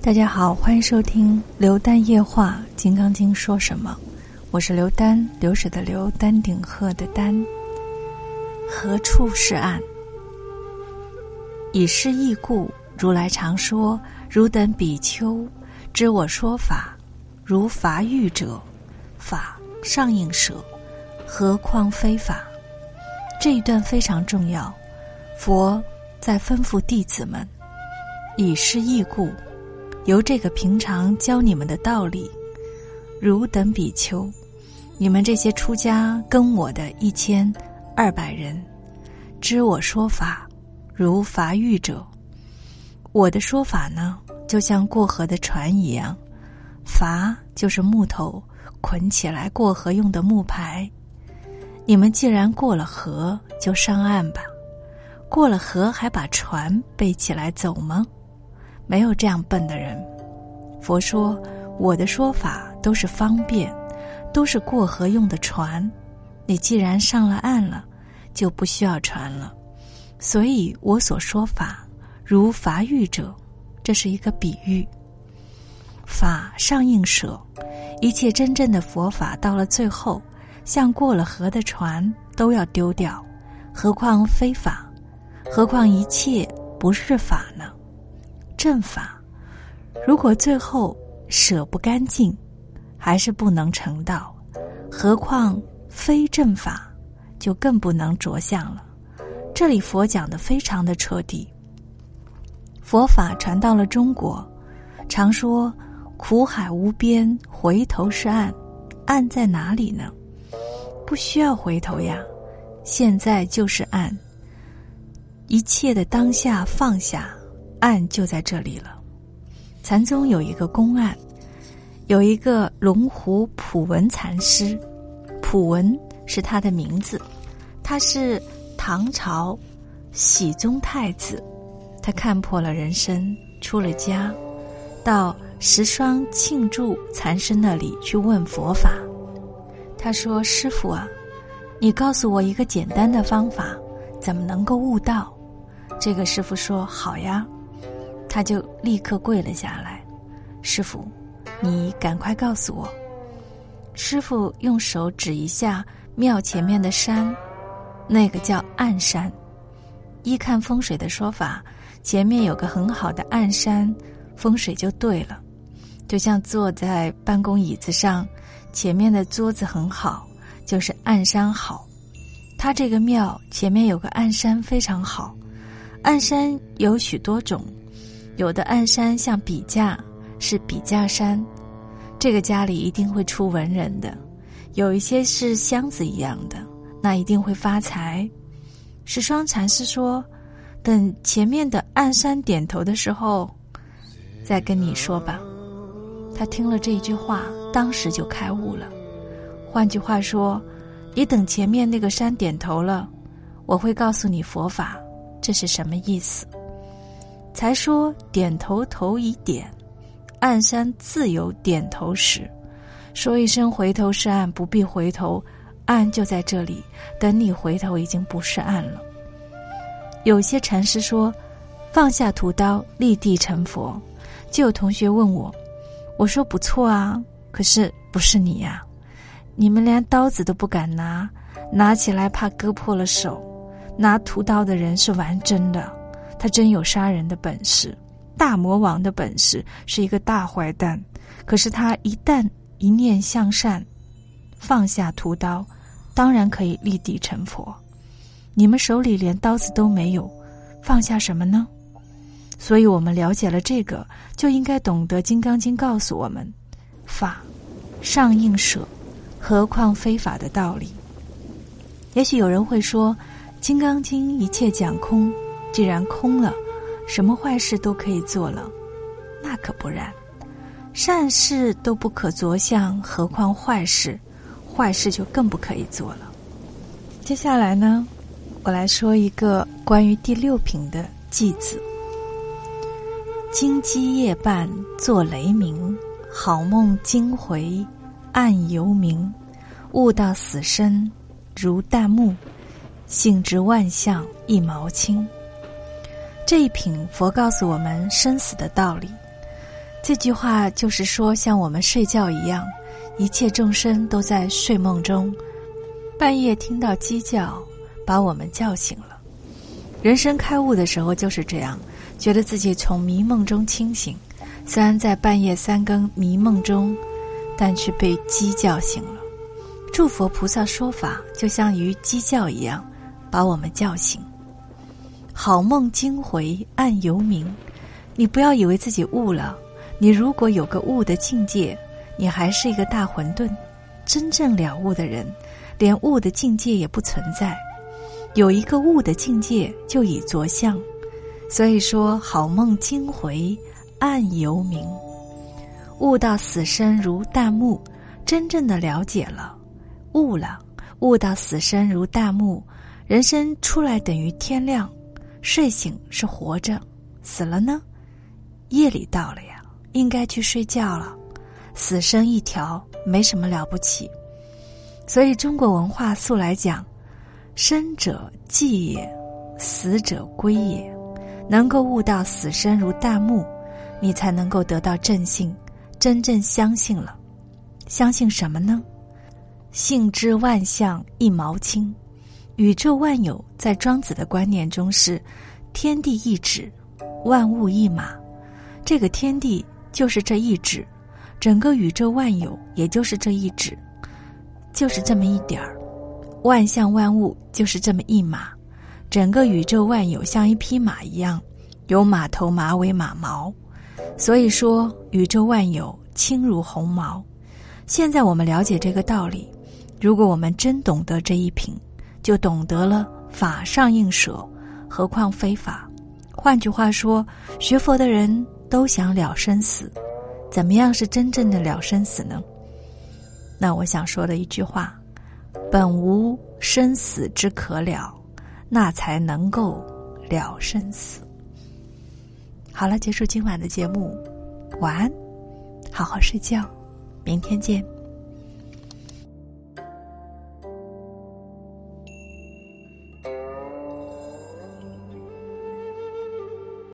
大家好，欢迎收听《刘丹夜话》《金刚经》说什么？我是刘丹，流水的流，丹顶鹤的丹。何处是岸？以是义故，如来常说：汝等比丘，知我说法，如法语者，法上应舍，何况非法？这一段非常重要，佛在吩咐弟子们：以是义故。由这个平常教你们的道理，汝等比丘，你们这些出家跟我的一千二百人，知我说法，如法喻者。我的说法呢，就像过河的船一样，筏就是木头捆起来过河用的木牌。你们既然过了河，就上岸吧。过了河还把船背起来走吗？没有这样笨的人。佛说：“我的说法都是方便，都是过河用的船。你既然上了岸了，就不需要船了。所以我所说法，如法喻者，这是一个比喻。法上应舍，一切真正的佛法到了最后，像过了河的船都要丢掉，何况非法？何况一切不是法呢？”正法，如果最后舍不干净，还是不能成道。何况非正法，就更不能着相了。这里佛讲的非常的彻底。佛法传到了中国，常说苦海无边，回头是岸。岸在哪里呢？不需要回头呀，现在就是岸。一切的当下放下。案就在这里了。禅宗有一个公案，有一个龙湖普文禅师，普文是他的名字，他是唐朝喜宗太子，他看破了人生，出了家，到十双庆祝禅师那里去问佛法。他说：“师傅啊，你告诉我一个简单的方法，怎么能够悟道？”这个师傅说：“好呀。”他就立刻跪了下来，师傅，你赶快告诉我。师傅用手指一下庙前面的山，那个叫暗山。依看风水的说法，前面有个很好的暗山，风水就对了。就像坐在办公椅子上，前面的桌子很好，就是暗山好。他这个庙前面有个暗山非常好，暗山有许多种。有的暗山像笔架，是笔架山，这个家里一定会出文人的；有一些是箱子一样的，那一定会发财。十双禅师说：“等前面的暗山点头的时候，再跟你说吧。”他听了这一句话，当时就开悟了。换句话说，你等前面那个山点头了，我会告诉你佛法，这是什么意思？才说点头头已点，暗山自有点头时。说一声回头是岸，不必回头，岸就在这里。等你回头，已经不是岸了。有些禅师说，放下屠刀，立地成佛。就有同学问我，我说不错啊，可是不是你呀？你们连刀子都不敢拿，拿起来怕割破了手。拿屠刀的人是玩真的。他真有杀人的本事，大魔王的本事是一个大坏蛋。可是他一旦一念向善，放下屠刀，当然可以立地成佛。你们手里连刀子都没有，放下什么呢？所以我们了解了这个，就应该懂得《金刚经》告诉我们：法上应舍，何况非法的道理。也许有人会说，《金刚经》一切讲空。既然空了，什么坏事都可以做了，那可不然。善事都不可着相，何况坏事？坏事就更不可以做了。接下来呢，我来说一个关于第六品的偈子：金鸡夜半作雷鸣，好梦惊回暗犹明。悟到死生如旦暮，性知万象一毛轻。这一品佛告诉我们生死的道理。这句话就是说，像我们睡觉一样，一切众生都在睡梦中，半夜听到鸡叫，把我们叫醒了。人生开悟的时候就是这样，觉得自己从迷梦中清醒，虽然在半夜三更迷梦中，但却被鸡叫醒了。诸佛菩萨说法，就像鱼鸡叫一样，把我们叫醒。好梦惊回暗犹明，你不要以为自己悟了。你如果有个悟的境界，你还是一个大混沌。真正了悟的人，连悟的境界也不存在。有一个悟的境界，就已着相。所以说，好梦惊回暗犹明，悟到死生如大木，真正的了解了。悟了，悟到死生如大木，人生出来等于天亮，睡醒是活着，死了呢，夜里到了呀，应该去睡觉了，死生一条，没什么了不起。所以中国文化素来讲，生者寂也，死者归也，能够悟到死生如大木，你才能够得到正信，真正相信了，相信什么呢？性之万象一毛轻，宇宙万有在庄子的观念中是天地一指，万物一马。这个天地就是这一指，整个宇宙万有也就是这一指，就是这么一点儿。万象万物就是这么一马，整个宇宙万有像一匹马一样，有马头、马尾、马毛。所以说，宇宙万有轻如鸿毛。现在我们了解这个道理。如果我们真懂得这一品，就懂得了法上应舍，何况非法？换句话说，学佛的人都想了生死，怎么样是真正的了生死呢？那我想说的一句话：本无生死之可了，那才能够了生死。好了，结束今晚的节目，晚安，好好睡觉，明天见。